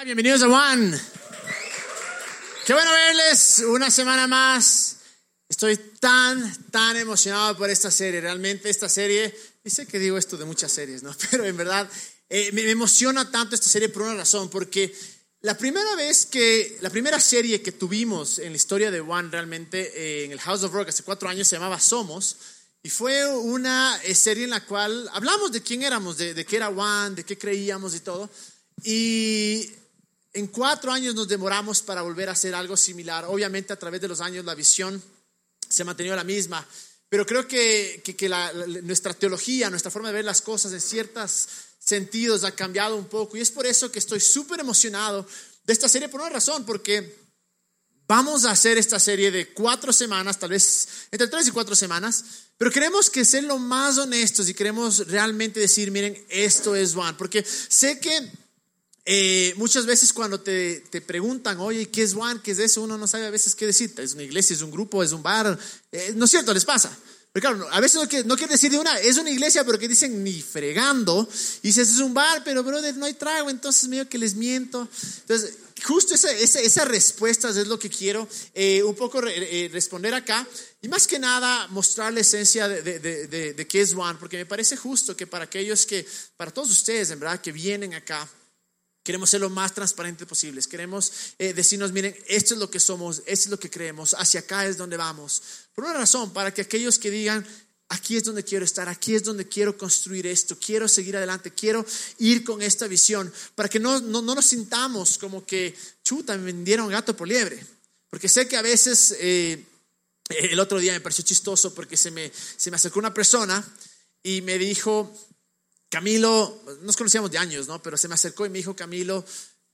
Hola, bienvenidos a Juan. Qué bueno verles una semana más. Estoy tan, tan emocionado por esta serie. Realmente esta serie, sé que digo esto de muchas series, ¿no? Pero en verdad eh, me, emociona tanto esta serie por una razón, porque la primera vez que, la primera serie que tuvimos en la historia de Juan realmente eh, en el House of Rock hace cuatro años se llamaba Somos. Y fue una eh, serie en la cual hablamos de quién éramos, de, de qué era Juan, de qué creíamos y todo. Y en cuatro años nos demoramos para volver a hacer algo similar. Obviamente a través de los años la visión se ha mantenido la misma, pero creo que, nuestra teología, nuestra forma de ver las cosas en ciertos sentidos ha cambiado un poco. Y es por eso que estoy súper emocionado de esta serie por una razón, porque vamos a hacer esta serie de cuatro semanas, tal vez entre tres y cuatro semanas, pero queremos que ser lo más honestos y queremos realmente decir, miren, esto es Juan, porque sé que eh, muchas veces cuando te, te, preguntan, oye, ¿qué es One? ¿Qué es eso? Uno no sabe a veces qué decir. Es una iglesia, es un grupo, es un bar. Eh, no es cierto, les pasa. Pero claro, a veces no quiere, no quiere decir de una, es una iglesia, pero que dicen ni fregando. Y dices, es un bar, pero brother, no hay trago, entonces medio que les miento. Entonces, justo esa, esa, esas respuestas es lo que quiero eh, un poco responder acá. Y más que nada, mostrar la esencia de, de, de, de qué es One, porque me parece justo que para aquellos que, para todos ustedes, en verdad, que vienen acá, Queremos ser lo más transparentes posibles. Queremos eh, decirnos, miren, esto es lo que somos, esto es lo que creemos, hacia acá es donde vamos. Por una razón, para que aquellos que digan, aquí es donde quiero estar, aquí es donde quiero construir esto, quiero seguir adelante, quiero ir con esta visión, para que no, no, nos sintamos como que, chuta, me vendieron gato por liebre. Porque sé que a veces, eh, el otro día me pareció chistoso porque se me, se me acercó una persona y me dijo, Camilo, nos conocíamos de años, ¿no? Pero se me acercó y me dijo, Camilo,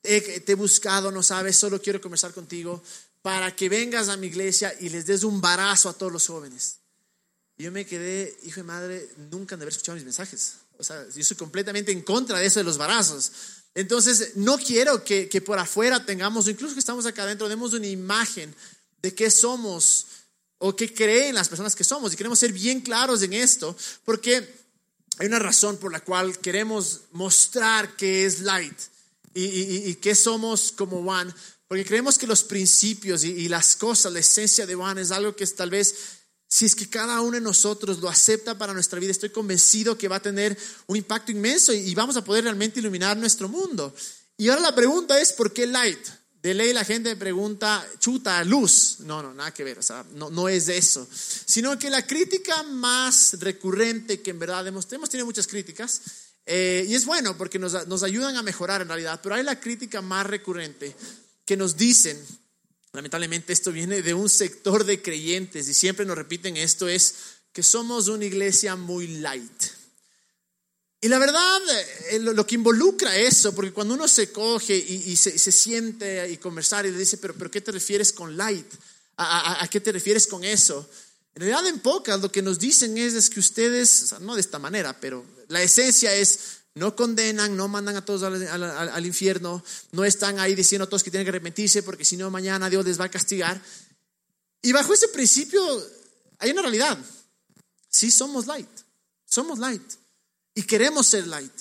te he buscado, no sabes, solo quiero conversar contigo para que vengas a mi iglesia y les des un barazo a todos los jóvenes. Y yo me quedé, hijo de madre, nunca han de haber escuchado mis mensajes. O sea, yo soy completamente en contra de eso de los barazos. Entonces, no quiero que, que por afuera tengamos, incluso que estamos acá adentro, demos una imagen de qué somos o qué creen las personas que somos. Y queremos ser bien claros en esto, porque hay una razón por la cual queremos mostrar que es light y, que somos como Juan, porque creemos que los principios y, las cosas, la esencia de Juan es algo que tal vez, si es que cada uno de nosotros lo acepta para nuestra vida, estoy convencido que va a tener un impacto inmenso y vamos a poder realmente iluminar nuestro mundo. Y ahora la pregunta es, ¿por qué light? De ley la gente pregunta, chuta, luz. No, no, nada que ver, o sea, no, no es eso. Sino que la crítica más recurrente que en verdad hemos, hemos tenido muchas críticas, eh, y es bueno porque nos, nos ayudan a mejorar en realidad, pero hay la crítica más recurrente que nos dicen, lamentablemente esto viene de un sector de creyentes y siempre nos repiten esto, es que somos una iglesia muy light. Y la verdad, eh, lo, que involucra eso, porque cuando uno se coge y, se, siente y conversar y le dice, pero, pero ¿qué te refieres con light? ¿A, qué te refieres con eso? En realidad, en pocas, lo que nos dicen es, es que ustedes, no de esta manera, pero la esencia es, no condenan, no mandan a todos al, al, infierno, no están ahí diciendo a todos que tienen que arrepentirse porque si no mañana Dios les va a castigar. Y bajo ese principio hay una realidad. Sí somos light, somos light. Y queremos ser light.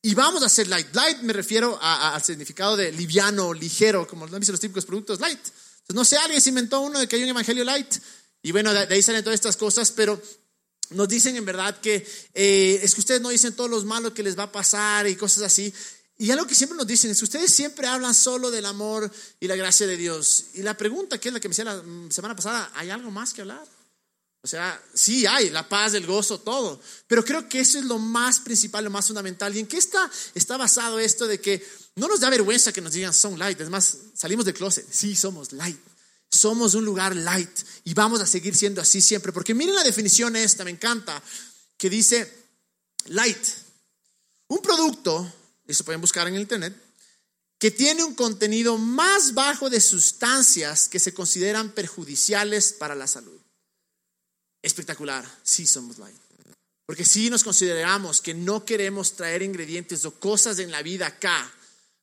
Y vamos a ser light. Light me refiero al significado de liviano, ligero, como lo han los típicos productos light. Entonces, no sé, alguien se inventó uno de que hay un evangelio light. Y bueno, de, ahí salen todas estas cosas, pero nos dicen en verdad que eh, es que ustedes no dicen todos los malos que les va a pasar y cosas así. Y algo que siempre nos dicen es que ustedes siempre hablan solo del amor y la gracia de Dios. Y la pregunta que es la que me hacía la semana pasada, ¿hay algo más que hablar? O sea, sí hay la paz, el gozo, todo. Pero creo que eso es lo más principal, lo más fundamental. ¿Y en qué está, está basado esto de que no nos da vergüenza que nos digan son light? Es más, salimos del closet. Sí, somos light. Somos un lugar light y vamos a seguir siendo así siempre. Porque miren la definición esta, me encanta, que dice light. Un producto, eso pueden buscar en internet, que tiene un contenido más bajo de sustancias que se consideran perjudiciales para la salud espectacular, sí somos light. Porque si nos consideramos que no queremos traer ingredientes o cosas en la vida acá,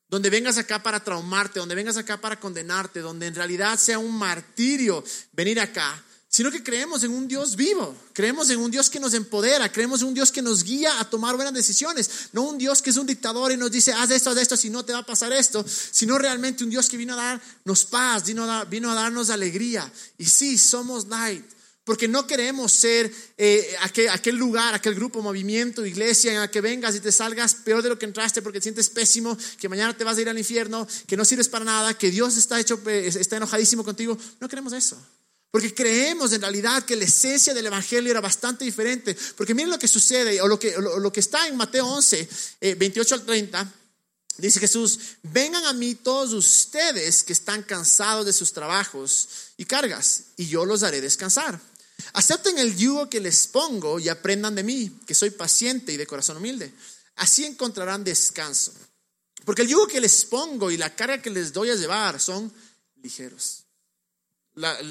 donde vengas acá para traumarte, donde vengas acá para condenarte, donde en realidad sea un martirio venir acá, sino que creemos en un Dios vivo, creemos en un Dios que nos empodera, creemos en un Dios que nos guía a tomar buenas decisiones, no un Dios que es un dictador y nos dice, haz esto, haz esto, si no te va a pasar esto, sino realmente un Dios que vino a darnos paz, vino a, darnos alegría. Y sí, somos light, porque no queremos ser eh, aquel, aquel, lugar, aquel grupo, movimiento, iglesia en la que vengas y te salgas peor de lo que entraste porque te sientes pésimo, que mañana te vas a ir al infierno, que no sirves para nada, que Dios está, hecho, eh, está enojadísimo contigo. No queremos eso. Porque creemos en realidad que la esencia del Evangelio era bastante diferente. Porque miren lo que sucede, o lo que, está en Mateo 11, 28 eh, al 30. Dice Jesús, vengan a mí todos ustedes que están cansados de sus trabajos y cargas, y yo los haré descansar. Acepten el yugo que les pongo y aprendan de mí, que soy paciente y de corazón humilde. Así encontrarán descanso. Porque el yugo que les pongo y la carga que les doy a llevar son ligeros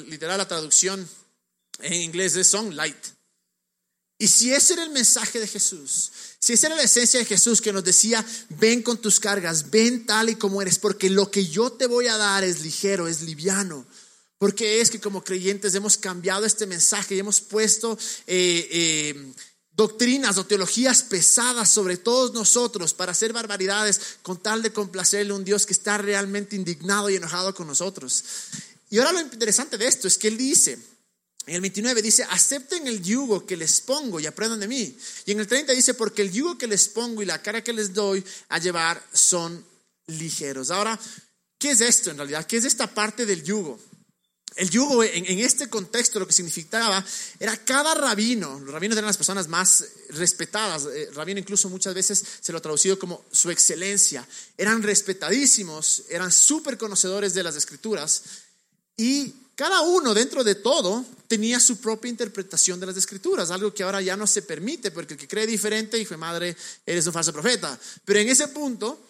literal, la traducción en inglés es son light. Y si ese era el mensaje de Jesús, si esa era la esencia de Jesús que nos decía, ven con tus cargas, ven tal y como eres, porque lo que yo te voy a dar es ligero, es liviano. Porque es que como creyentes hemos cambiado este mensaje y hemos puesto eh, eh, doctrinas o teologías pesadas sobre todos nosotros para hacer barbaridades con tal de complacerle a un Dios que está realmente indignado y enojado con nosotros. Y ahora lo interesante de esto es que él dice, en el 29 dice, acepten el yugo que les pongo y aprendan de mí. Y en el 30 dice, porque el yugo que les pongo y la cara que les doy a llevar son ligeros. Ahora, ¿qué es esto en realidad? ¿Qué es esta parte del yugo? El yugo en, este contexto lo que significaba era cada rabino, los rabinos eran las personas más respetadas, eh, rabino incluso muchas veces se lo ha traducido como su excelencia, eran respetadísimos, eran súper conocedores de las escrituras y cada uno dentro de todo tenía su propia interpretación de las escrituras, algo que ahora ya no se permite, porque el que cree diferente, hijo de madre, eres un falso profeta. Pero en ese punto,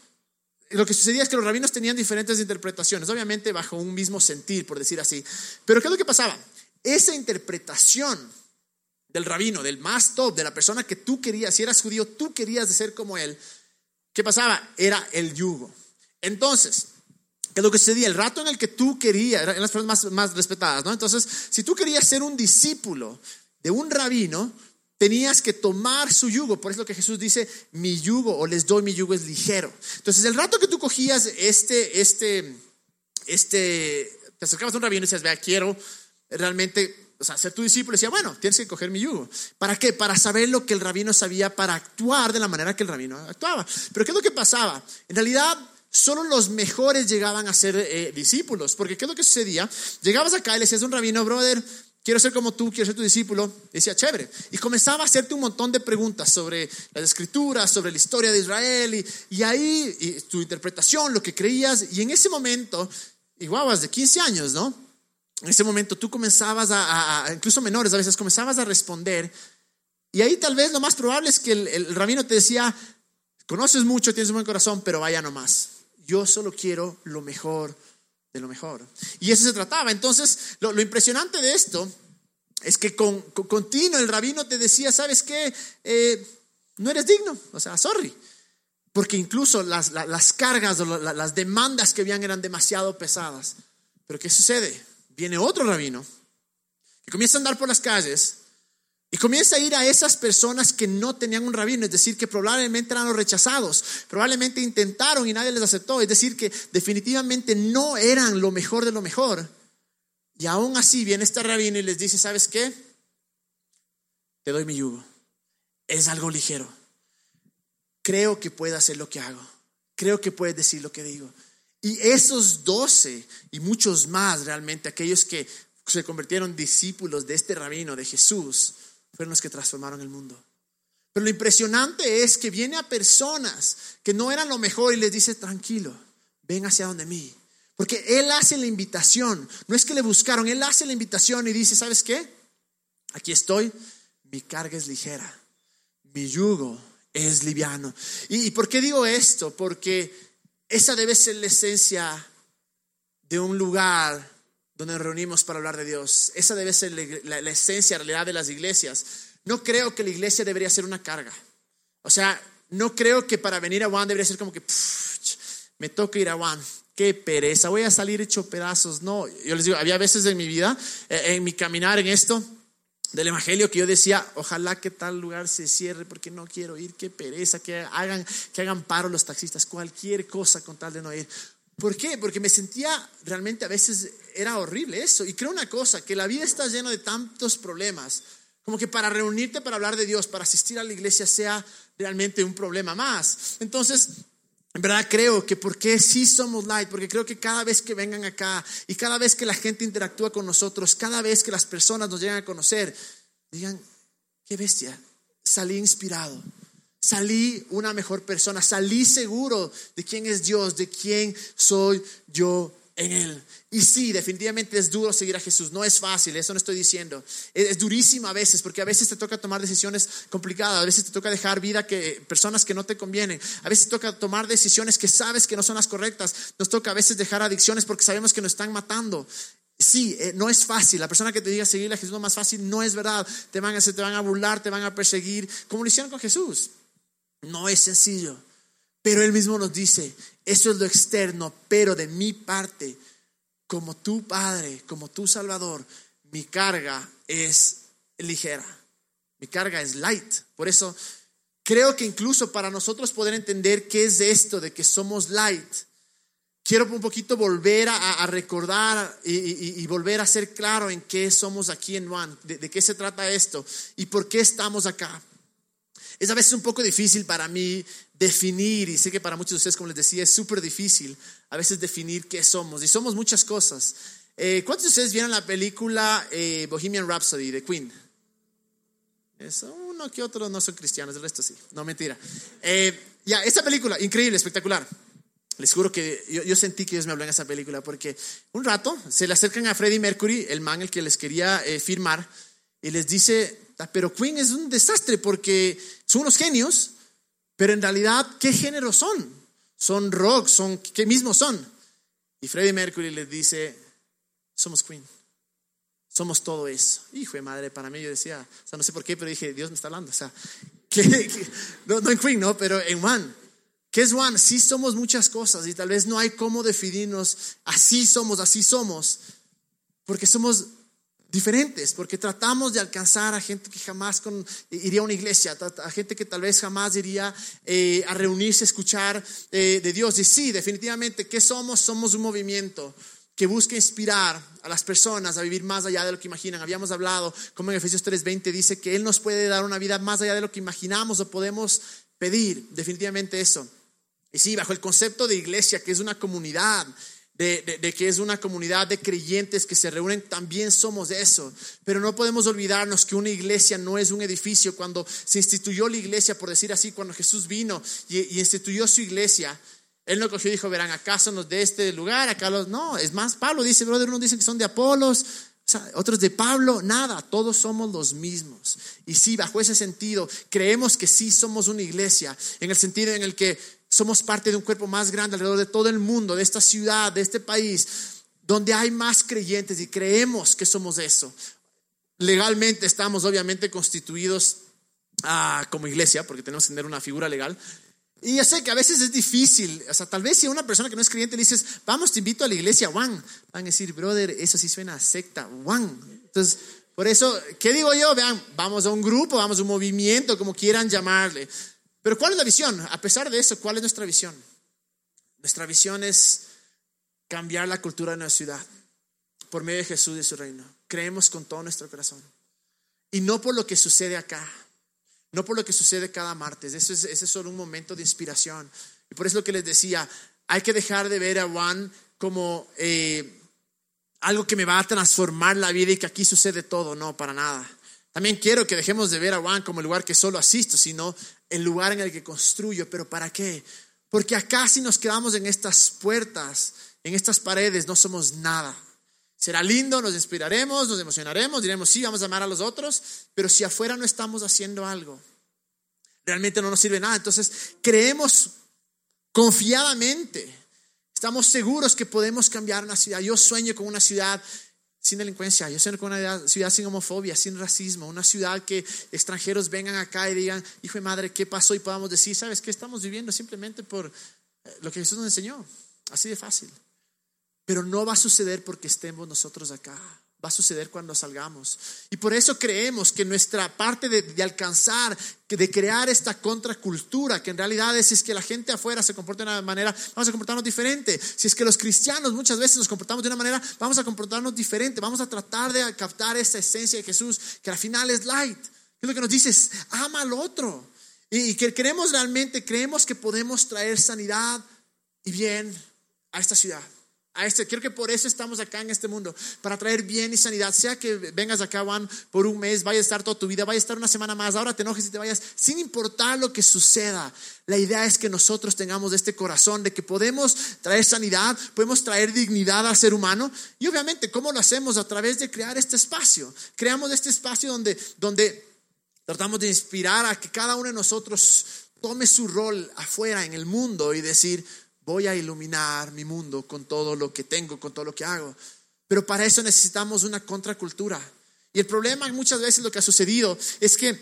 lo que sucedía es que los rabinos tenían diferentes interpretaciones, obviamente bajo un mismo sentir, por decir así. Pero ¿qué es lo que pasaba? Esa interpretación del rabino, del más top, de la persona que tú querías, si eras judío, tú querías de ser como él, ¿qué pasaba? Era el yugo. Entonces, que lo que sucedía, el rato en el que tú querías, eran las personas más, más respetadas, ¿no? Entonces, si tú querías ser un discípulo de un rabino, tenías que tomar su yugo. Por eso lo que Jesús dice, mi yugo o les doy mi yugo es ligero. Entonces, el rato que tú cogías este, este, este, te acercabas a un rabino y decías, vea, quiero realmente o sea, ser tu discípulo, decía, bueno, tienes que coger mi yugo. ¿Para qué? Para saber lo que el rabino sabía para actuar de la manera que el rabino actuaba. Pero ¿qué es lo que pasaba? En realidad, solo los mejores llegaban a ser eh, discípulos. Porque ¿qué es lo que sucedía? Llegabas acá y le decías a un rabino, brother, quiero ser como tú, quiero ser tu discípulo. decía, chévere. Y comenzaba a hacerte un montón de preguntas sobre las escrituras, sobre la historia de Israel. Y, ahí tu interpretación, lo que creías. Y en ese momento, igual de 15 años, ¿no? En ese momento tú comenzabas a, incluso menores a veces, comenzabas a responder. Y ahí tal vez lo más probable es que el, el rabino te decía, conoces mucho, tienes un buen corazón, pero vaya nomás. Yo solo quiero lo mejor de lo mejor. Y eso se trataba. Entonces, lo, impresionante de esto es que con, continuo el rabino te decía, ¿sabes qué? Eh, no eres digno. O sea, sorry. Porque incluso las, cargas o las demandas que habían eran demasiado pesadas. Pero ¿qué sucede? Viene otro rabino que comienza a andar por las calles y comienza a ir a esas personas que no tenían un rabino, es decir, que probablemente eran los rechazados, probablemente intentaron y nadie les aceptó, es decir, que definitivamente no eran lo mejor de lo mejor. Y aún así viene este rabino y les dice, ¿sabes qué? Te doy mi yugo. Es algo ligero. Creo que puedes hacer lo que hago. Creo que puedes decir lo que digo. Y esos doce y muchos más realmente, aquellos que se convirtieron discípulos de este rabino, de Jesús, fueron los que transformaron el mundo. Pero lo impresionante es que viene a personas que no eran lo mejor y les dice, tranquilo, ven hacia donde mí. Porque Él hace la invitación, no es que le buscaron, Él hace la invitación y dice, ¿sabes qué? Aquí estoy, mi carga es ligera, mi yugo es liviano. ¿Y por qué digo esto? Porque esa debe ser la esencia de un lugar donde nos reunimos para hablar de Dios. Esa debe ser la, esencia, la realidad de las iglesias. No creo que la iglesia debería ser una carga. O sea, no creo que para venir a Juan debería ser como que me toca ir a Juan. qué pereza, voy a salir hecho pedazos. No, yo les digo, había veces en mi vida, eh, en mi caminar en esto, del Evangelio que yo decía, ojalá que tal lugar se cierre porque no quiero ir, qué pereza, que hagan, que hagan paro los taxistas, cualquier cosa con tal de no ir. ¿Por qué? Porque me sentía realmente a veces era horrible eso. Y creo una cosa, que la vida está llena de tantos problemas, como que para reunirte para hablar de Dios, para asistir a la iglesia sea realmente un problema más. Entonces, en verdad creo que porque sí somos light, porque creo que cada vez que vengan acá y cada vez que la gente interactúa con nosotros, cada vez que las personas nos llegan a conocer, digan, qué bestia, salí inspirado Salí una mejor persona, salí seguro de quién es Dios, de quién soy yo en Él. Y sí, definitivamente es duro seguir a Jesús, no es fácil, eso no estoy diciendo. Es, durísimo a veces, porque a veces te toca tomar decisiones complicadas, a veces te toca dejar vida que personas que no te convienen, a veces te toca tomar decisiones que sabes que no son las correctas, nos toca a veces dejar adicciones porque sabemos que nos están matando. Sí, eh, no es fácil. La persona que te diga seguir a Jesús no es más fácil, no es verdad. Te van a hacer, te van a burlar, te van a perseguir, como lo hicieron con Jesús. No es sencillo, pero Él mismo nos dice, eso es lo externo, pero de mi parte, como tu Padre, como tu Salvador, mi carga es ligera, mi carga es light. Por eso creo que incluso para nosotros poder entender qué es esto de que somos light, quiero un poquito volver a, recordar y, volver a ser claro en qué somos aquí en Juan, de qué se trata esto y por qué estamos acá. Es a veces un poco difícil para mí definir, y sé que para muchos de ustedes, como les decía, es súper difícil a veces definir qué somos. Y somos muchas cosas. Eh, ¿Cuántos de ustedes vieron la película eh, Bohemian Rhapsody de Queen? Eso, uno que otro no son cristianos, el resto sí. No, mentira. Eh, ya, esta película, increíble, espectacular. Les juro que yo, sentí que Dios me habló en esa película porque un rato se le acercan a Freddie Mercury, el man el que les quería firmar, y les dice, pero Queen es un desastre porque son unos genios, pero en realidad, ¿qué género son? Son rock, son, ¿qué mismo son? Y Freddie Mercury les dice, somos Queen, somos todo eso. Hijo de madre, para mí yo decía, o sea, no sé por qué, pero dije, Dios me está hablando, o sea, no, no en Queen, no, pero en One. ¿Qué es One? Sí somos muchas cosas y tal vez no hay cómo definirnos, así somos, así somos, porque somos diferentes, porque tratamos de alcanzar a gente que jamás iría a una iglesia, a gente que tal vez jamás iría eh, a reunirse, a escuchar eh, de Dios. Y sí, definitivamente, ¿qué somos? Somos un movimiento que busca inspirar a las personas a vivir más allá de lo que imaginan. Habíamos hablado, como en Efesios 3:20 dice, que Él nos puede dar una vida más allá de lo que imaginamos o podemos pedir, definitivamente eso. Y sí, bajo el concepto de iglesia, que es una comunidad, de, que es una comunidad de creyentes que se reúnen, también somos eso. Pero no podemos olvidarnos que una iglesia no es un edificio. Cuando se instituyó la iglesia, por decir así, cuando Jesús vino y, instituyó su iglesia, él no cogió y dijo, verán, ¿acaso nos de este lugar? Acá los... No, es más, Pablo dice, brother, unos dicen que son de Apolos, otros de Pablo, nada, todos somos los mismos. Y sí, bajo ese sentido, creemos que sí somos una iglesia, en el sentido en el que somos parte de un cuerpo más grande alrededor de todo el mundo, de esta ciudad, de este país, donde hay más creyentes y creemos que somos eso. Legalmente estamos obviamente constituidos ah, como iglesia, porque tenemos que tener una figura legal. Y ya sé que a veces es difícil, o sea, tal vez si a una persona que no es creyente le dices, vamos, te invito a la iglesia, Juan, van a decir, brother, eso sí suena a secta, Juan. Entonces, por eso, ¿qué digo yo? Vean, vamos a un grupo, vamos a un movimiento, como quieran llamarle. Pero ¿cuál es la visión? A pesar de eso, ¿cuál es nuestra visión? Nuestra visión es cambiar la cultura de nuestra ciudad por medio de Jesús y su reino. Creemos con todo nuestro corazón. Y no por lo que sucede acá, no por lo que sucede cada martes. Eso es, ese es solo un momento de inspiración. Y por eso lo que les decía, hay que dejar de ver a Juan como eh, algo que me va a transformar la vida y que aquí sucede todo. No, para nada. También quiero que dejemos de ver a Juan como el lugar que solo asisto, sino el lugar en el que construyo. ¿Pero para qué? Porque acá si nos quedamos en estas puertas, en estas paredes, no somos nada. Será lindo, nos inspiraremos, nos emocionaremos, diremos, sí, vamos a amar a los otros, pero si afuera no estamos haciendo algo, realmente no nos sirve nada. Entonces, creemos confiadamente, estamos seguros que podemos cambiar una ciudad. Yo sueño con una ciudad sin delincuencia, yo con una ciudad sin homofobia, sin racismo, una ciudad que extranjeros vengan acá y digan, hijo de madre, ¿qué pasó? Y podamos decir, ¿sabes qué estamos viviendo? Simplemente por eh, lo que Jesús nos enseñó, así de fácil. pero no va a suceder porque estemos nosotros acá. Va a suceder cuando salgamos. Y por eso creemos que nuestra parte de, alcanzar, de crear esta contracultura, que en realidad es, es que la gente afuera se comporta de una manera, vamos a comportarnos diferente. Si es que los cristianos muchas veces nos comportamos de una manera, vamos a comportarnos diferente. Vamos a tratar de captar esta esencia de Jesús, que al final es light. Es lo que nos dice, ama al otro. Y que queremos realmente, creemos que podemos traer sanidad y bien a esta ciudad a este. Creo que por eso estamos acá en este mundo, para traer bien y sanidad. Sea que vengas acá, Juan, por un mes, vaya a estar toda tu vida, vaya a estar una semana más, ahora te enojes y te vayas, sin importar lo que suceda. La idea es que nosotros tengamos este corazón de que podemos traer sanidad, podemos traer dignidad al ser humano. Y obviamente, ¿cómo lo hacemos? A través de crear este espacio. Creamos este espacio donde, donde tratamos de inspirar a que cada uno de nosotros tome su rol afuera en el mundo y decir, voy a iluminar mi mundo con todo lo que tengo, con todo lo que hago. Pero para eso necesitamos una contracultura. Y el problema muchas veces lo que ha sucedido es que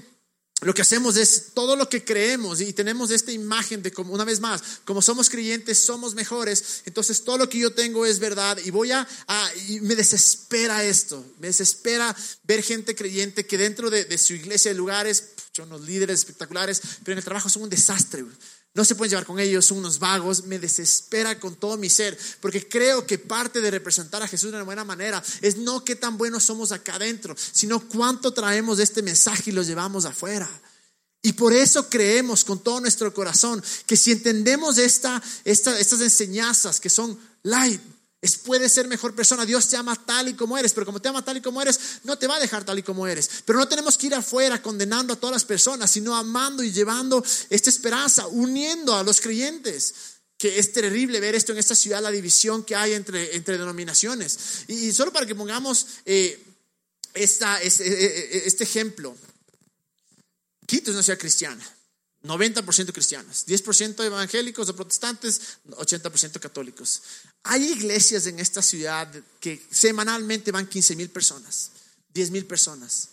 lo que hacemos es todo lo que creemos y tenemos esta imagen de como una vez más, como somos creyentes, somos mejores, entonces todo lo que yo tengo es verdad y voy a, me desespera esto, me desespera ver gente creyente que dentro de, su iglesia, de lugares, son unos líderes espectaculares, pero en el trabajo son un desastre no se pueden llevar con ellos, son unos vagos, me desespera con todo mi ser, porque creo que parte de representar a Jesús de una buena manera es no qué tan buenos somos acá adentro, sino cuánto traemos de este mensaje y lo llevamos afuera. Y por eso creemos con todo nuestro corazón que si entendemos esta, estas enseñanzas que son light, es, puedes ser mejor persona. Dios te ama tal y como eres, pero como te ama tal y como eres, no te va a dejar tal y como eres. Pero no tenemos que ir afuera condenando a todas las personas, sino amando y llevando esta esperanza, uniendo a los creyentes. Que es terrible ver esto en esta ciudad, la división que hay entre, entre denominaciones. Y, solo para que pongamos eh, esta, este, este ejemplo, Quito es una ciudad cristiana. 90% cristianos, 10% evangélicos o protestantes, 80% católicos. Hay iglesias en esta ciudad que semanalmente van 15 mil personas, 10 mil personas.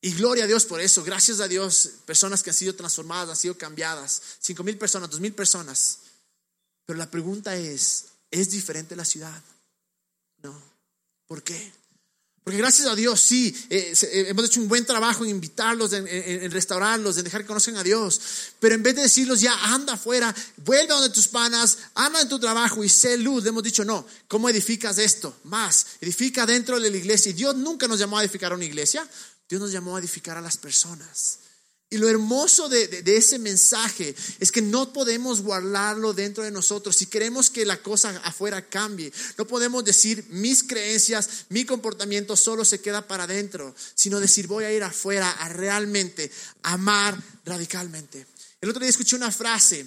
Y gloria a Dios por eso, gracias a Dios, personas que han sido transformadas, han sido cambiadas, 5 mil personas, 2 mil personas. Pero la pregunta es, ¿es diferente la ciudad? No. ¿Por qué? Porque gracias a Dios, sí, eh, eh, hemos hecho un buen trabajo en invitarlos, en, restaurarlos, en dejar que conozcan a Dios. Pero en vez de decirlos ya, anda afuera, vuelve a donde tus panas, anda en tu trabajo y sé luz, le hemos dicho, no, ¿cómo edificas esto? Más, edifica dentro de la iglesia. Y Dios nunca nos llamó a edificar una iglesia, Dios nos llamó a edificar a las personas. Y lo hermoso de, ese mensaje es que no podemos guardarlo dentro de nosotros. Si queremos que la cosa afuera cambie, no podemos decir mis creencias, mi comportamiento solo se queda para adentro, sino decir voy a ir afuera a realmente amar radicalmente. El otro día escuché una frase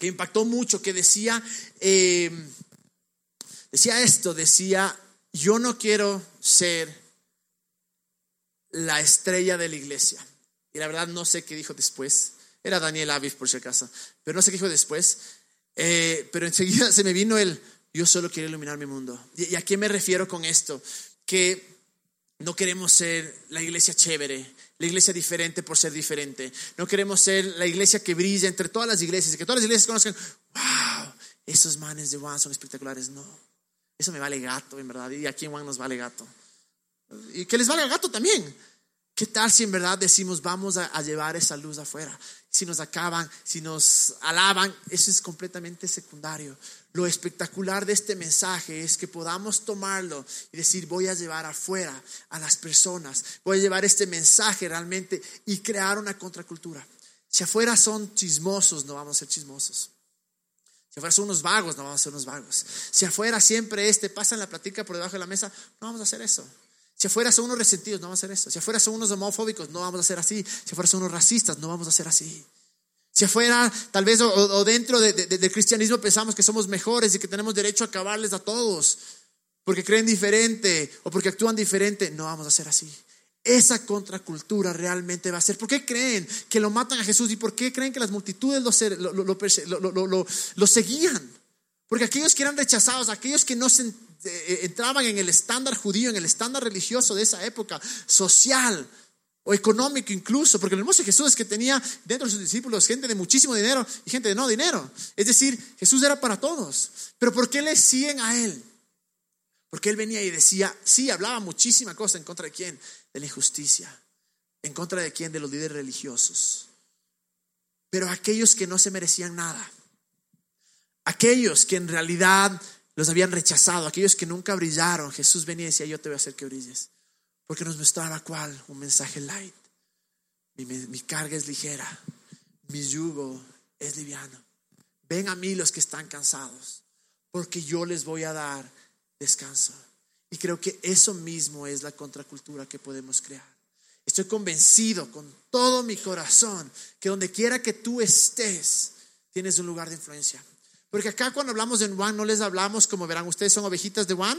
que impactó mucho, que decía, eh, decía esto, decía, yo no quiero ser la estrella de la iglesia. Y la verdad no sé qué dijo después. Era Daniel Aviv, por si acaso. Pero no sé qué dijo después. Eh, pero enseguida se me vino el, yo solo quiero iluminar mi mundo. ¿Y a qué me refiero con esto? Que no queremos ser la iglesia chévere, la iglesia diferente por ser diferente. No queremos ser la iglesia que brilla entre todas las iglesias y que todas las iglesias conozcan, wow, esos manes de Juan son espectaculares. No, eso me vale gato, en verdad. Y aquí en Juan nos vale gato. Y que les valga gato también. ¿Qué tal si en verdad decimos vamos a, llevar esa luz afuera? Si nos acaban, si nos alaban, eso es completamente secundario. Lo espectacular de este mensaje es que podamos tomarlo y decir voy a llevar afuera a las personas, voy a llevar este mensaje realmente y crear una contracultura. Si afuera son chismosos, no vamos a ser chismosos. Si afuera son unos vagos, no vamos a ser unos vagos. Si afuera siempre este pasa en la platica por debajo de la mesa, no vamos a hacer eso. Si afuera son unos resentidos, no vamos a hacer eso. Si afuera son unos homofóbicos, no vamos a hacer así. Si afuera son unos racistas, no vamos a hacer así. Si afuera, tal vez, o, dentro del cristianismo pensamos que somos mejores y que tenemos derecho a acabarles a todos porque creen diferente o porque actúan diferente, no vamos a hacer así. Esa contracultura realmente va a ser. ¿Por qué creen que lo matan a Jesús y por qué creen que las multitudes lo, lo seguían? Porque aquellos que eran rechazados, aquellos que no entraban en el estándar judío, en el estándar religioso de esa época, social o económico incluso, porque el hermoso Jesús es que tenía dentro de sus discípulos gente de muchísimo dinero y gente de no dinero. Es decir, Jesús era para todos. Pero ¿por qué le siguen a Él? Porque él venía y decía, sí, hablaba muchísima cosa en contra de quién, de la injusticia, en contra de quién, de los líderes religiosos. Pero aquellos que no se merecían nada, aquellos que en realidad los habían rechazado, aquellos que nunca brillaron, Jesús venía y decía, yo te voy a hacer que brilles. Porque nos mostraba cuál, un mensaje light. Mi, mi carga es ligera, mi yugo es liviano. Ven a mí los que están cansados, porque yo les voy a dar descanso. Y creo que eso mismo es la contracultura que podemos crear. Estoy convencido con todo mi corazón que donde quiera que tú estés, tienes un lugar de influencia. Porque acá cuando hablamos de Juan no les hablamos como verán, ustedes son ovejitas de Juan.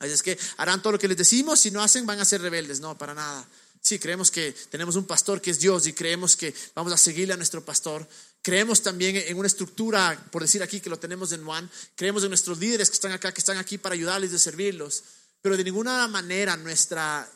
Así es que harán todo lo que les decimos, si no hacen van a ser rebeldes. No, para nada. Sí, creemos que tenemos un pastor que es Dios y creemos que vamos a seguirle a nuestro pastor. Creemos también en una estructura, por decir aquí que lo tenemos en Juan. Creemos en nuestros líderes que están acá, que están aquí para ayudarles y servirlos. Pero de ninguna manera nuestra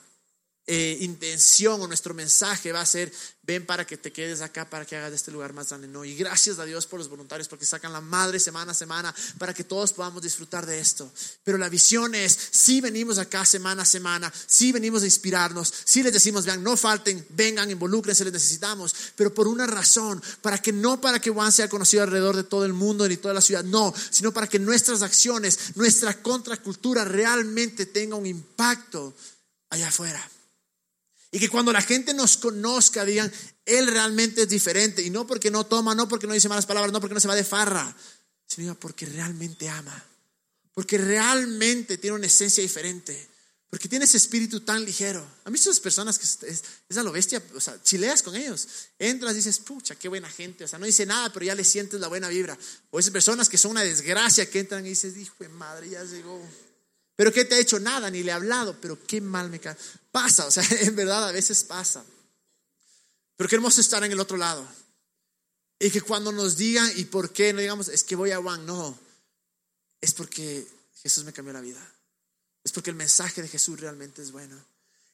eh, intención o nuestro mensaje va a ser, ven para que te quedes acá, para que hagas de este lugar más grande. No, y gracias a Dios por los voluntarios, porque sacan la madre semana a semana para que todos podamos disfrutar de esto. Pero la visión es, si venimos acá semana a semana, si venimos a inspirarnos, si les decimos, vean, no falten, vengan, involúcrense, les necesitamos, pero por una razón, para que no para que Juan sea conocido alrededor de todo el mundo ni toda la ciudad, no, sino para que nuestras acciones, nuestra contracultura realmente tenga un impacto allá afuera. Y que cuando la gente nos conozca digan, Él realmente es diferente. Y no porque no toma, no porque no dice malas palabras, no porque no se va de farra, sino porque realmente ama. Porque realmente tiene una esencia diferente. Porque tiene ese espíritu tan ligero. A mí esas personas que es, es, a lo bestia, o sea, chileas con ellos. Entras, dices, pucha, qué buena gente. O sea, no dice nada, pero ya le sientes la buena vibra. O esas personas que son una desgracia que entran y dices, hijo de madre, ya llegó. Pero ¿qué te ha hecho? Nada, ni le he hablado, pero qué mal me cae. Pasa, o sea, en verdad a veces pasa. Pero qué hermoso estar en el otro lado. Y que cuando nos digan, ¿y por qué? No digamos, es que voy a Juan, no. Es porque Jesús me cambió la vida. Es porque el mensaje de Jesús realmente es bueno.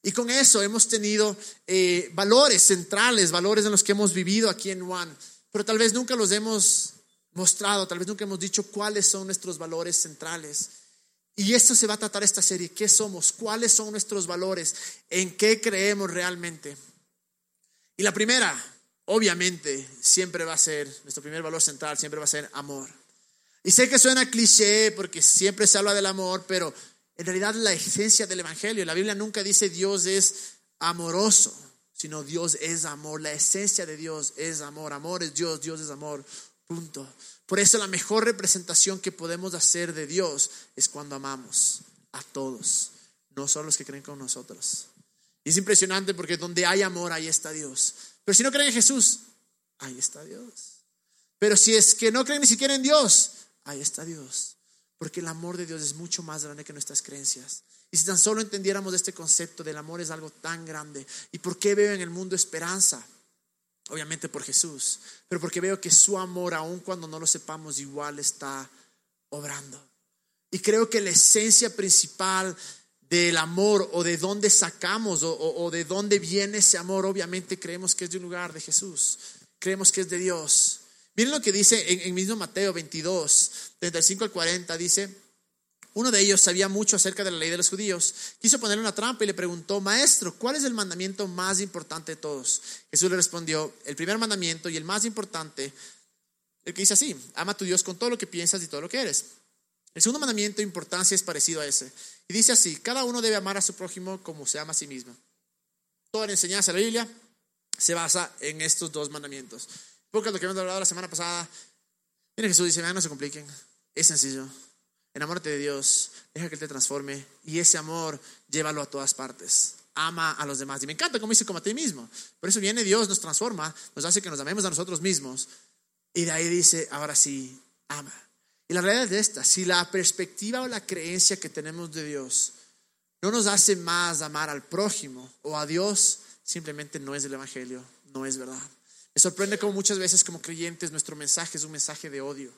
Y con eso hemos tenido eh, valores centrales, valores en los que hemos vivido aquí en Juan. Pero tal vez nunca los hemos mostrado, tal vez nunca hemos dicho cuáles son nuestros valores centrales. Y esto se va a tratar esta serie. ¿Qué somos? ¿Cuáles son nuestros valores? ¿En qué creemos realmente? Y la primera, obviamente, siempre va a ser, nuestro primer valor central siempre va a ser amor. Y sé que suena cliché porque siempre se habla del amor, pero en realidad la esencia del Evangelio, la Biblia nunca dice Dios es amoroso, sino Dios es amor. La esencia de Dios es amor. Amor es Dios, Dios es amor. Punto. Por eso la mejor representación que podemos hacer de Dios es cuando amamos a todos, no solo los que creen con nosotros. Y es impresionante porque donde hay amor, ahí está Dios. Pero si no creen en Jesús, ahí está Dios. Pero si es que no creen ni siquiera en Dios, ahí está Dios. Porque el amor de Dios es mucho más grande que nuestras creencias. Y si tan solo entendiéramos este concepto del amor es algo tan grande. ¿Y por qué veo en el mundo esperanza? Obviamente por Jesús, pero porque veo que su amor, aun cuando no lo sepamos, igual está obrando. Y creo que la esencia principal del amor o de dónde sacamos o, de dónde viene ese amor, obviamente creemos que es de un lugar de Jesús, creemos que es de Dios. Miren lo que dice en, en mismo Mateo 22, 35 al 40, dice, uno de ellos sabía mucho acerca de la ley de los judíos. Quiso ponerle una trampa y le preguntó, Maestro, ¿cuál es el mandamiento más importante de todos? Jesús le respondió, el primer mandamiento y el más importante, el que dice así, ama a tu Dios con todo lo que piensas y todo lo que eres. El segundo mandamiento de importancia es parecido a ese. Y dice así, cada uno debe amar a su prójimo como se ama a sí mismo. Toda la enseñanza de la Biblia se basa en estos dos mandamientos. Porque lo que hemos hablado la semana pasada, mire Jesús dice, no se compliquen, es sencillo. Enamórate de Dios, deja que Él te transforme y ese amor llévalo a todas partes. Ama a los demás. Y me encanta como dice como a ti mismo. Por eso viene Dios, nos transforma, nos hace que nos amemos a nosotros mismos. Y de ahí dice, ahora sí, ama. Y la realidad es esta, si la perspectiva o la creencia que tenemos de Dios no nos hace más amar al prójimo o a Dios, simplemente no es el Evangelio, no es verdad. Me sorprende como muchas veces como creyentes nuestro mensaje es un mensaje de odio.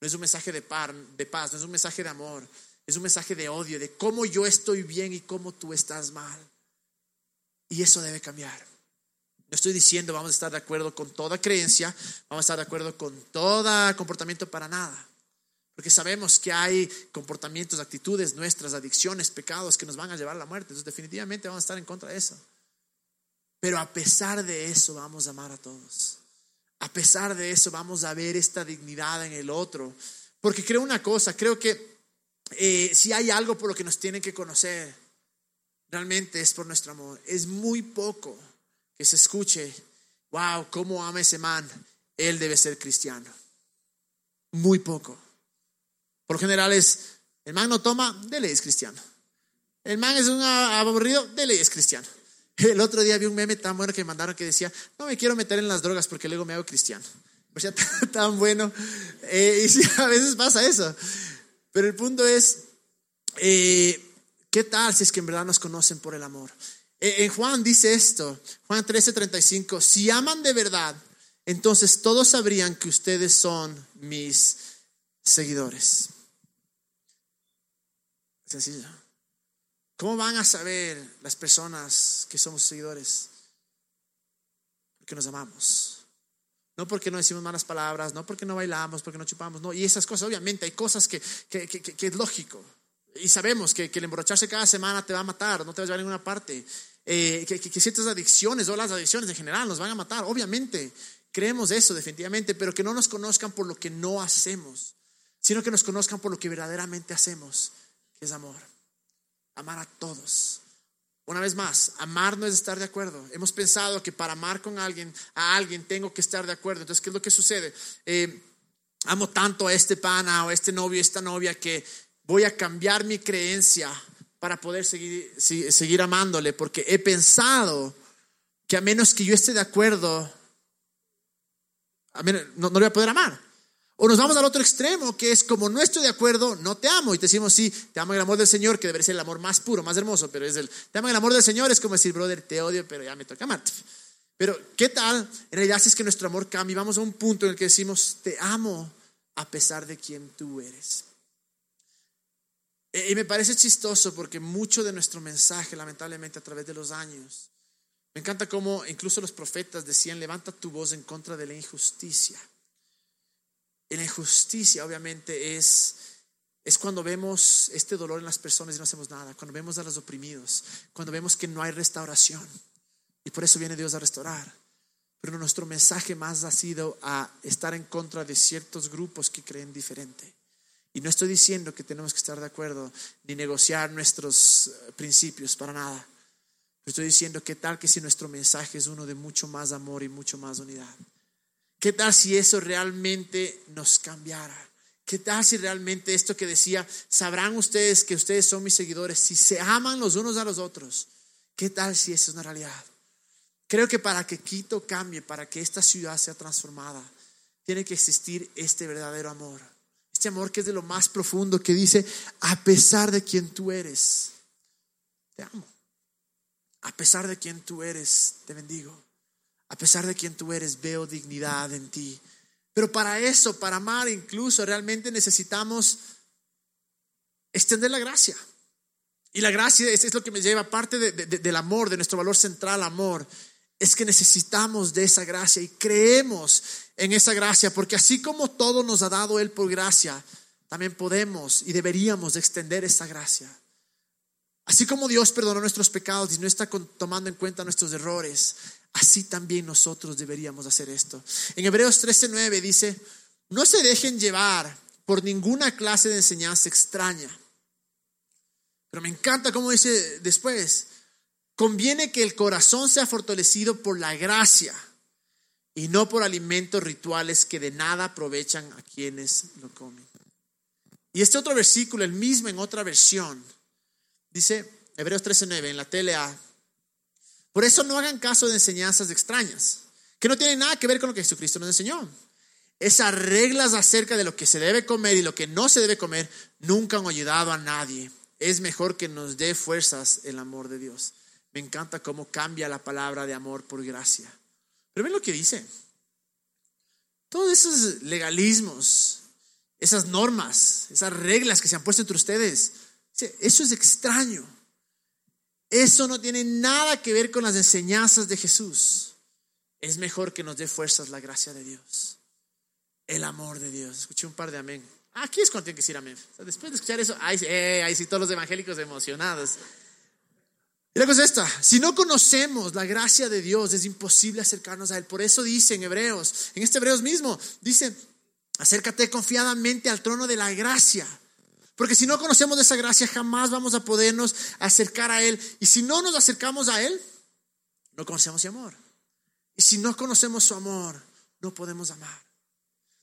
No es un mensaje de, de paz, no es un mensaje de amor, es un mensaje de odio, de cómo yo estoy bien y cómo tú estás mal. Y eso debe cambiar. No estoy diciendo vamos a estar de acuerdo con toda creencia, vamos a estar de acuerdo con todo comportamiento para nada. Porque sabemos que hay comportamientos, actitudes nuestras, adicciones, pecados que nos van a llevar a la muerte. Entonces definitivamente vamos a estar en contra de eso. Pero a pesar de eso vamos a amar a todos. A pesar de eso vamos a ver esta dignidad en el otro. Porque creo una cosa, creo que eh, si hay algo por lo que nos tienen que conocer, realmente es por nuestro amor. Es muy poco que se escuche, wow, cómo ama ese man, él debe ser cristiano. Muy poco. Por general es, el man no toma, dele es cristiano. El man es un aburrido, dele es cristiano. El otro día vi un meme tan bueno que me mandaron que decía, no me quiero meter en las drogas porque luego me hago cristiano. O sea, tan bueno. Eh, y sí, a veces pasa eso. Pero el punto es, eh, ¿qué tal si es que en verdad nos conocen por el amor? Eh, en Juan dice esto, Juan 13:35, si aman de verdad, entonces todos sabrían que ustedes son mis seguidores. Sencillo. ¿Cómo van a saber las personas que somos seguidores? Porque nos amamos. No porque no decimos malas palabras, no porque no bailamos, porque no chupamos, no. Y esas cosas, obviamente, hay cosas que, que, es lógico. Y sabemos que, el emborracharse cada semana te va a matar, no te va a llevar a ninguna parte. Eh, que, ciertas adicciones o las adicciones en general nos van a matar, obviamente. Creemos eso definitivamente, pero que no nos conozcan por lo que no hacemos, sino que nos conozcan por lo que verdaderamente hacemos, que es amor. Amar a todos. Una vez más, amar no es estar de acuerdo. Hemos pensado que para amar con alguien, a alguien, tengo que estar de acuerdo. Entonces, ¿qué es lo que sucede? Eh, amo tanto a este pana o a este novio, esta novia, que voy a cambiar mi creencia para poder seguir, seguir amándole, porque he pensado que a menos que yo esté de acuerdo, no, no le voy a poder amar. O nos vamos al otro extremo, que es como no estoy de acuerdo, no te amo. Y te decimos, sí, te amo el amor del Señor, que debería ser el amor más puro, más hermoso, pero es el, te amo el amor del Señor, es como decir, brother, te odio, pero ya me toca amarte. Pero, ¿qué tal? En realidad, si es que nuestro amor cambia, vamos a un punto en el que decimos, te amo a pesar de quien tú eres. E, y me parece chistoso porque mucho de nuestro mensaje, lamentablemente, a través de los años, me encanta cómo incluso los profetas decían, levanta tu voz en contra de la injusticia. La injusticia obviamente es, es cuando vemos este dolor en las personas y no hacemos nada, cuando vemos a los oprimidos, cuando vemos que no hay restauración. Y por eso viene Dios a restaurar. Pero nuestro mensaje más ha sido a estar en contra de ciertos grupos que creen diferente. Y no estoy diciendo que tenemos que estar de acuerdo ni negociar nuestros eh, principios para nada. Estoy diciendo que tal que si nuestro mensaje es uno de mucho más amor y mucho más unidad. ¿Qué tal si eso realmente nos cambiara? ¿Qué tal si realmente esto que decía, sabrán ustedes que ustedes son mis seguidores, si se aman los unos a los otros? ¿Qué tal si eso es una realidad? Creo que para que Quito cambie, para que esta ciudad sea transformada, tiene que existir este verdadero amor. Este amor que es de lo más profundo, que dice, a pesar de quien tú eres, te amo. A pesar de quien tú eres, te bendigo. A pesar de quien tú eres, veo dignidad en ti. Pero para eso, para amar incluso, realmente necesitamos extender la gracia. Y la gracia es, lo que me lleva, aparte del amor, de nuestro valor central, amor, es que necesitamos de esa gracia y creemos en esa gracia, porque así como todo nos ha dado Él por gracia, también podemos y deberíamos extender esa gracia. Así como Dios perdonó nuestros pecados y no está tomando en cuenta nuestros errores, Así también nosotros deberíamos hacer esto. En Hebreos 13:9 dice, no se dejen llevar por ninguna clase de enseñanza extraña. Pero me encanta cómo dice después, conviene que el corazón sea fortalecido por la gracia y no por alimentos rituales que de nada aprovechan a quienes lo comen. Y este otro versículo, el mismo en otra versión, dice Hebreos 13:9 en la TLA por eso no hagan caso de enseñanzas extrañas, que no tienen nada que ver con lo que Jesucristo nos enseñó. Esas reglas acerca de lo que se debe comer y lo que no se debe comer nunca han ayudado a nadie. Es mejor que nos dé fuerzas el amor de Dios. Me encanta cómo cambia la palabra de amor por gracia. Pero ven lo que dice. Todos esos legalismos, esas normas, esas reglas que se han puesto entre ustedes, eso es extraño. Eso no tiene nada que ver con las enseñanzas de Jesús. Es mejor que nos dé fuerzas la gracia de Dios, el amor de Dios. Escuché un par de amén Aquí es cuando tienen que decir amén. después de escuchar eso, ahí, eh, ahí sí, todos los evangélicos emocionados. Y la cosa es esta, si no conocemos la gracia de Dios, es imposible acercarnos a Él. Por eso dice en Hebreos, en este Hebreos mismo, dice, acércate confiadamente al trono de la gracia. Porque si no conocemos esa gracia, jamás vamos a podernos acercar a Él. Y si no nos acercamos a Él, no conocemos su amor. Y si no conocemos su amor, no podemos amar.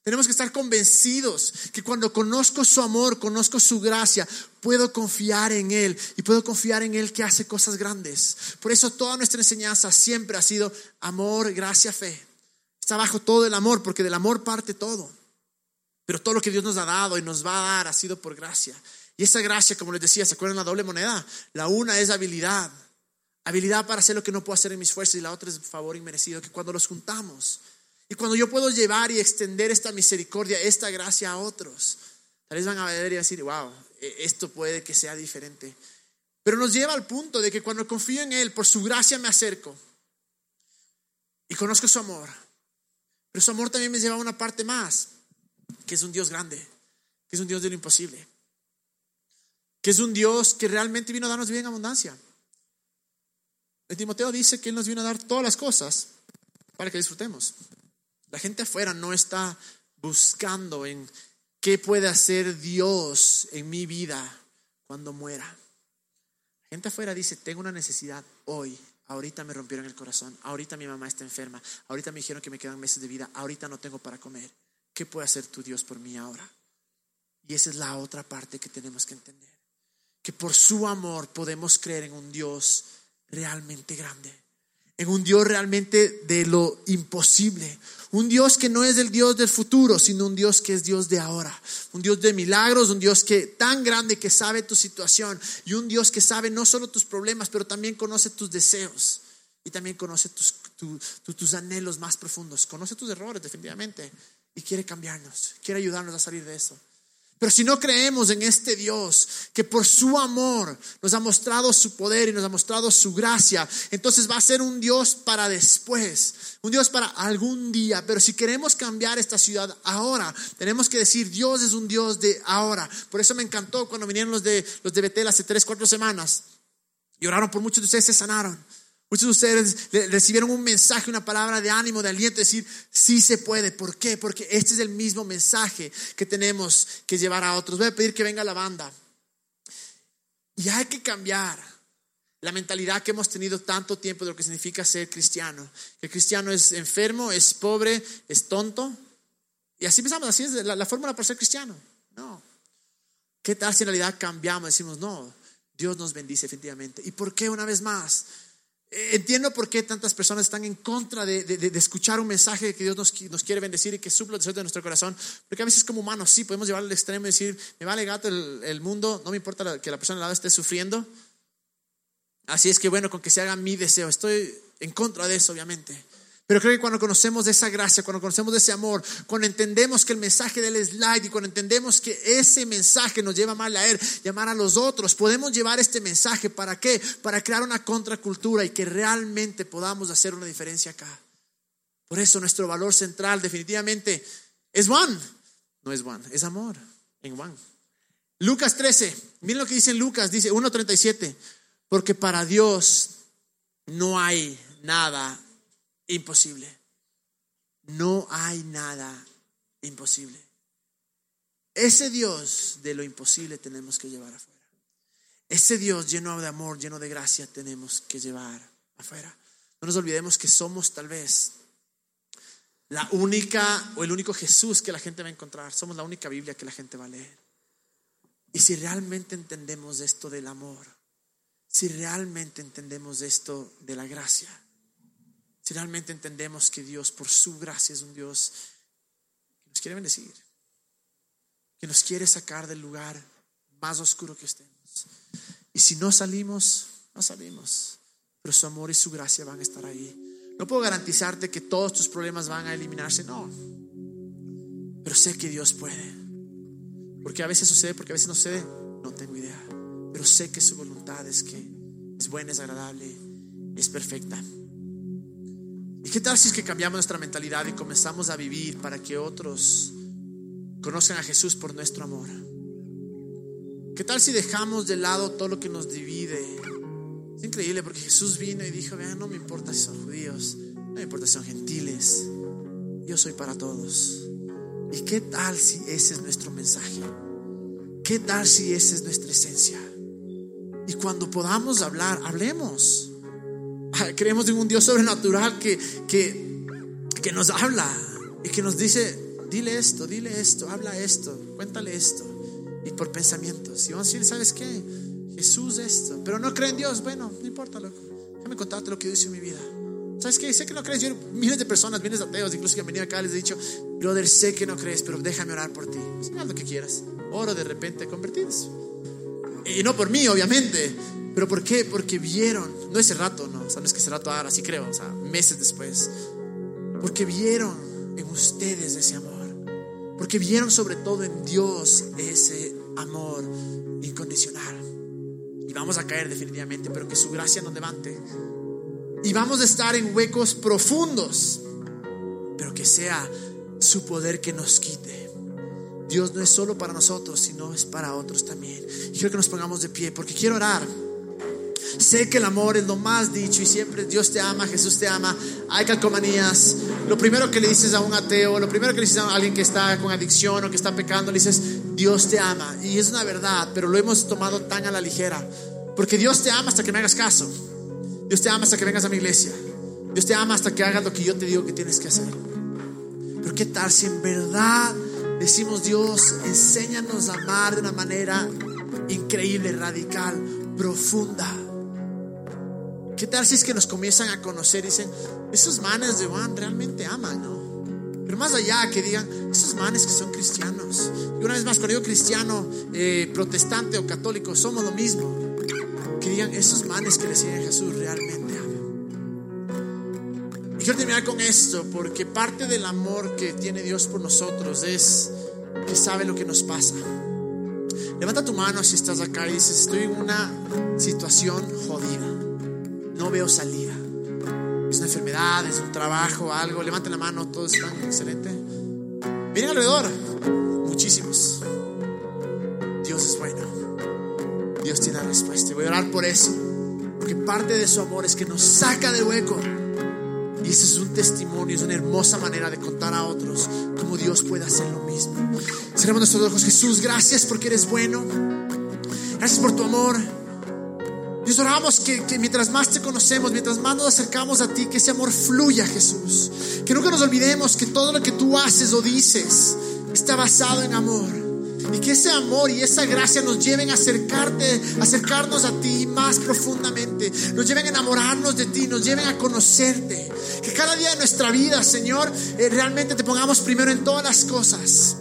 Tenemos que estar convencidos que cuando conozco su amor, conozco su gracia, puedo confiar en Él y puedo confiar en Él que hace cosas grandes. Por eso toda nuestra enseñanza siempre ha sido amor, gracia, fe. Está bajo todo el amor, porque del amor parte todo. Pero todo lo que Dios nos ha dado y nos va a dar ha sido por gracia. Y esa gracia, como les decía, ¿se acuerdan la doble moneda? La una es habilidad. Habilidad para hacer lo que no puedo hacer en mis fuerzas y la otra es favor inmerecido, que cuando los juntamos y cuando yo puedo llevar y extender esta misericordia, esta gracia a otros, tal vez van a ver y decir, wow, e-, esto puede que sea diferente. Pero nos lleva al punto de que cuando confío en Él, por su gracia me acerco y conozco su amor. Pero su amor también me lleva a una parte más, que es un Dios grande, que es un Dios de lo imposible, que es un Dios que realmente vino a darnos vida en abundancia. El Timoteo dice que Él nos vino a dar todas las cosas para que disfrutemos. La gente afuera no está buscando en qué puede hacer Dios en mi vida cuando muera. La gente afuera dice, tengo una necesidad hoy. Ahorita me rompieron el corazón. Ahorita mi mamá está enferma. Ahorita me dijeron que me quedan meses de vida. Ahorita no tengo para comer. ¿Qué puede hacer tu Dios por mí ahora? Y esa es la otra parte que tenemos que entender. Que por su amor podemos creer en un Dios realmente grande en un Dios realmente de lo imposible. Un Dios que no es el Dios del futuro, sino un Dios que es Dios de ahora. Un Dios de milagros, un Dios que tan grande que sabe tu situación y un Dios que sabe no solo tus problemas, pero también conoce tus deseos y también conoce tus, tus anhelos más profundos. Conoce tus errores definitivamente y quiere cambiarnos, quiere ayudarnos a salir de eso. Pero si no creemos en este Dios que por su amor nos ha mostrado su poder y nos ha mostrado su gracia, entonces va a ser un Dios para después, un Dios para algún día. Pero si queremos cambiar esta ciudad ahora, tenemos que decir Dios es un Dios de ahora. Por eso me encantó cuando vinieron los de, los de Betel hace tres, cuatro semanas y oraron por muchos de ustedes, se sanaron. Muchos de ustedes recibieron un mensaje, una palabra de ánimo, de aliento, decir, sí se puede. ¿Por qué? Porque este es el mismo mensaje que tenemos que llevar a otros. Voy a pedir que venga la banda. Y hay que cambiar la mentalidad que hemos tenido tanto tiempo de lo que significa ser cristiano. Que el cristiano es enfermo, es pobre, es tonto. Y así pensamos, así es la, la fórmula para ser cristiano. No. ¿Qué tal si en realidad cambiamos? Decimos, no, Dios nos bendice efectivamente. ¿Y por qué una vez más? Entiendo por qué tantas personas están en contra de, escuchar un mensaje que Dios nos, quiere bendecir y que supla el deseo de nuestro corazón. Porque a veces como humanos sí podemos llevar al extremo y decir, me vale gato el, mundo, no me importa que la persona al lado esté sufriendo. Así es que bueno, con que se haga mi deseo. Estoy en contra de eso, obviamente. Pero creo que cuando conocemos esa gracia, cuando conocemos ese amor, cuando entendemos que el mensaje de Él es light y cuando entendemos que ese mensaje nos lleva a amar a Él y amar a los otros, podemos llevar este mensaje para qué? Para crear una contracultura y que realmente podamos hacer una diferencia acá. Por eso nuestro valor central definitivamente es one. No es one, es amor en one. Lucas 13, miren lo que dice Lucas, dice 1.37, porque para Dios no hay nada imposible. No hay nada imposible. Ese Dios de lo imposible tenemos que llevar afuera. Ese Dios lleno de amor, lleno de gracia, tenemos que llevar afuera. No nos olvidemos que somos tal vez la única o el único Jesús que la gente va a encontrar. Somos la única Biblia que la gente va a leer. Y si realmente entendemos esto del amor, si realmente entendemos esto de la gracia, si realmente entendemos que Dios, por su gracia, es un Dios que nos quiere bendecir, que nos quiere sacar del lugar más oscuro que estemos. Y si no salimos, no salimos, pero su amor y su gracia van a estar ahí. No puedo garantizarte que todos tus problemas van a eliminarse, no. Pero sé que Dios puede. Porque a veces sucede, porque a veces no sucede, no tengo idea. Pero sé que su voluntad es que es buena, es agradable, es perfecta. ¿Y qué tal si es que cambiamos nuestra mentalidad y comenzamos a vivir para que otros conozcan a Jesús por nuestro amor. ¿Qué tal si dejamos de lado todo lo que nos divide? Es increíble porque Jesús vino y dijo, vean, no me importa si son judíos, no me importa si son gentiles, yo soy para todos. ¿Y qué tal si ese es nuestro mensaje? ¿Qué tal si esa es nuestra esencia? Y cuando podamos hablar, hablemos. Creemos en un Dios sobrenatural que, que, que nos habla y que nos dice, dile esto, dile esto, habla esto, cuéntale esto. Y por pensamientos. Y vamos a decir, ¿sabes qué? Jesús esto. Pero no cree en Dios. Bueno, no importa, loco. Déjame contarte lo que Dios hizo en mi vida. ¿Sabes qué? Sé que no crees. Yo, miles de personas, miles de ateos, incluso que han venido acá, les he dicho, brother, sé que no crees, pero déjame orar por ti. Haz lo que quieras. Oro de repente convertidos. Y no por mí, obviamente. ¿Pero por qué? Porque vieron, no ese rato, no, o sea, no es que ese rato ahora, sí creo, o sea, meses después. Porque vieron en ustedes ese amor. Porque vieron sobre todo en Dios ese amor incondicional. Y vamos a caer definitivamente, pero que su gracia nos levante. Y vamos a estar en huecos profundos, pero que sea su poder que nos quite. Dios no es solo para nosotros, sino es para otros también. Y quiero que nos pongamos de pie, porque quiero orar. Sé que el amor es lo más dicho y siempre Dios te ama, Jesús te ama. Hay calcomanías. Lo primero que le dices a un ateo, lo primero que le dices a alguien que está con adicción o que está pecando, le dices, Dios te ama. Y es una verdad, pero lo hemos tomado tan a la ligera. Porque Dios te ama hasta que me hagas caso. Dios te ama hasta que vengas a mi iglesia. Dios te ama hasta que hagas lo que yo te digo que tienes que hacer. Pero qué tal si en verdad decimos Dios, enséñanos a amar de una manera increíble, radical, profunda. ¿Qué tal si es que nos comienzan a conocer y dicen, esos manes de Juan realmente aman, ¿no? Pero más allá que digan, esos manes que son cristianos. Y una vez más, cuando digo cristiano, eh, protestante o católico, somos lo mismo. Que digan, esos manes que le siguen a Jesús realmente aman. Y quiero terminar con esto, porque parte del amor que tiene Dios por nosotros es que sabe lo que nos pasa. Levanta tu mano si estás acá y dices, estoy en una situación jodida no veo salida. Es una enfermedad, es un trabajo, algo. Levanten la mano, todos están excelente. Miren alrededor, muchísimos. Dios es bueno. Dios tiene la respuesta. Y voy a orar por eso. Porque parte de su amor es que nos saca del hueco. Y ese es un testimonio, es una hermosa manera de contar a otros cómo Dios puede hacer lo mismo. Cerramos nuestros ojos. Jesús, gracias porque eres bueno. Gracias por tu amor. Dios oramos que, mientras más te conocemos, mientras más nos acercamos a ti, que ese amor fluya, Jesús. Que nunca nos olvidemos que todo lo que tú haces o dices está basado en amor. Y que ese amor y esa gracia nos lleven a acercarte, acercarnos a ti más profundamente. Nos lleven a enamorarnos de ti, nos lleven a conocerte. Que cada día de nuestra vida, Señor, eh, realmente te pongamos primero en todas las cosas.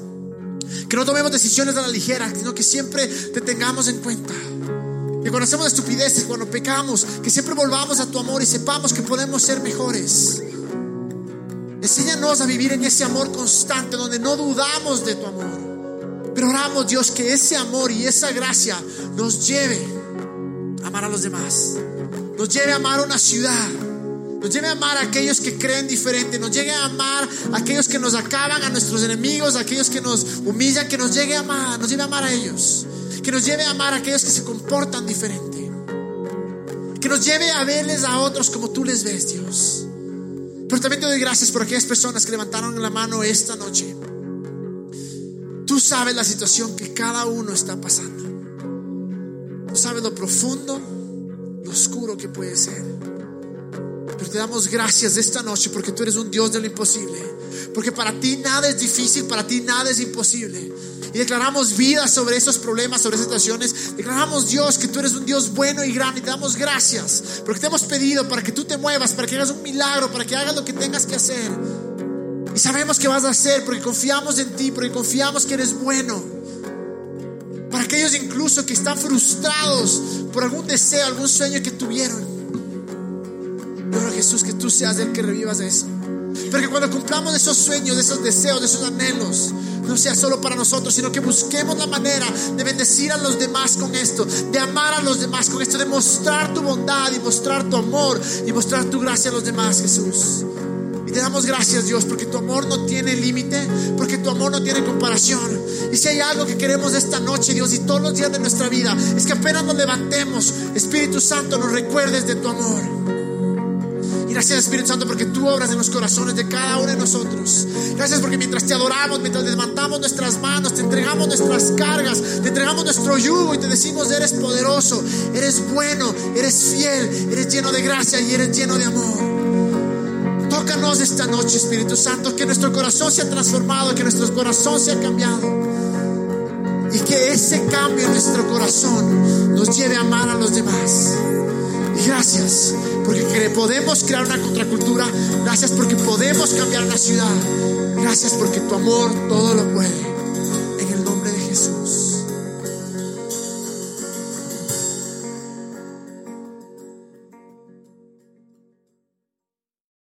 Que no tomemos decisiones a la ligera, sino que siempre te tengamos en cuenta. Que cuando hacemos estupideces, cuando pecamos, que siempre volvamos a tu amor y sepamos que podemos ser mejores. Enséñanos a vivir en ese amor constante donde no dudamos de tu amor. Pero oramos, Dios, que ese amor y esa gracia nos lleve a amar a los demás. Nos lleve a amar una ciudad. Nos lleve a amar a aquellos que creen diferente. Nos lleve a amar a aquellos que nos acaban, a nuestros enemigos, a aquellos que nos humillan. Que nos llegue a amar, nos lleve a amar a ellos que nos lleve a amar a aquellos que se comportan diferente, que nos lleve a verles a otros como tú les ves, Dios. Pero también te doy gracias por aquellas personas que levantaron la mano esta noche. Tú sabes la situación que cada uno está pasando. Tú sabes lo profundo, lo oscuro que puede ser. Pero te damos gracias esta noche porque tú eres un Dios de lo imposible. Porque para ti nada es difícil, para ti nada es imposible y declaramos vida sobre esos problemas, sobre esas situaciones. Declaramos, Dios, que tú eres un Dios bueno y grande y te damos gracias porque te hemos pedido para que tú te muevas, para que hagas un milagro, para que hagas lo que tengas que hacer. Y sabemos que vas a hacer porque confiamos en ti, porque confiamos que eres bueno. Para aquellos incluso que están frustrados por algún deseo, algún sueño que tuvieron. Pero Jesús, que tú seas el que revivas eso. Pero que cuando cumplamos esos sueños, esos deseos, esos anhelos, no sea solo para nosotros, sino que busquemos la manera de bendecir a los demás con esto, de amar a los demás con esto, de mostrar tu bondad y mostrar tu amor y mostrar tu gracia a los demás, Jesús. Y te damos gracias, Dios, porque tu amor no tiene límite, porque tu amor no tiene comparación. Y si hay algo que queremos esta noche, Dios, y todos los días de nuestra vida, es que apenas nos levantemos, Espíritu Santo, nos recuerdes de tu amor. Gracias Espíritu Santo porque tú obras en los corazones de cada uno de nosotros. Gracias porque mientras te adoramos, mientras levantamos nuestras manos, te entregamos nuestras cargas, te entregamos nuestro yugo y te decimos, eres poderoso, eres bueno, eres fiel, eres lleno de gracia y eres lleno de amor. Tócanos esta noche, Espíritu Santo, que nuestro corazón sea transformado, que nuestro corazón sea cambiado. Y que ese cambio en nuestro corazón nos lleve a amar a los demás. Gracias porque podemos crear una contracultura. Gracias porque podemos cambiar una ciudad. Gracias porque tu amor todo lo puede.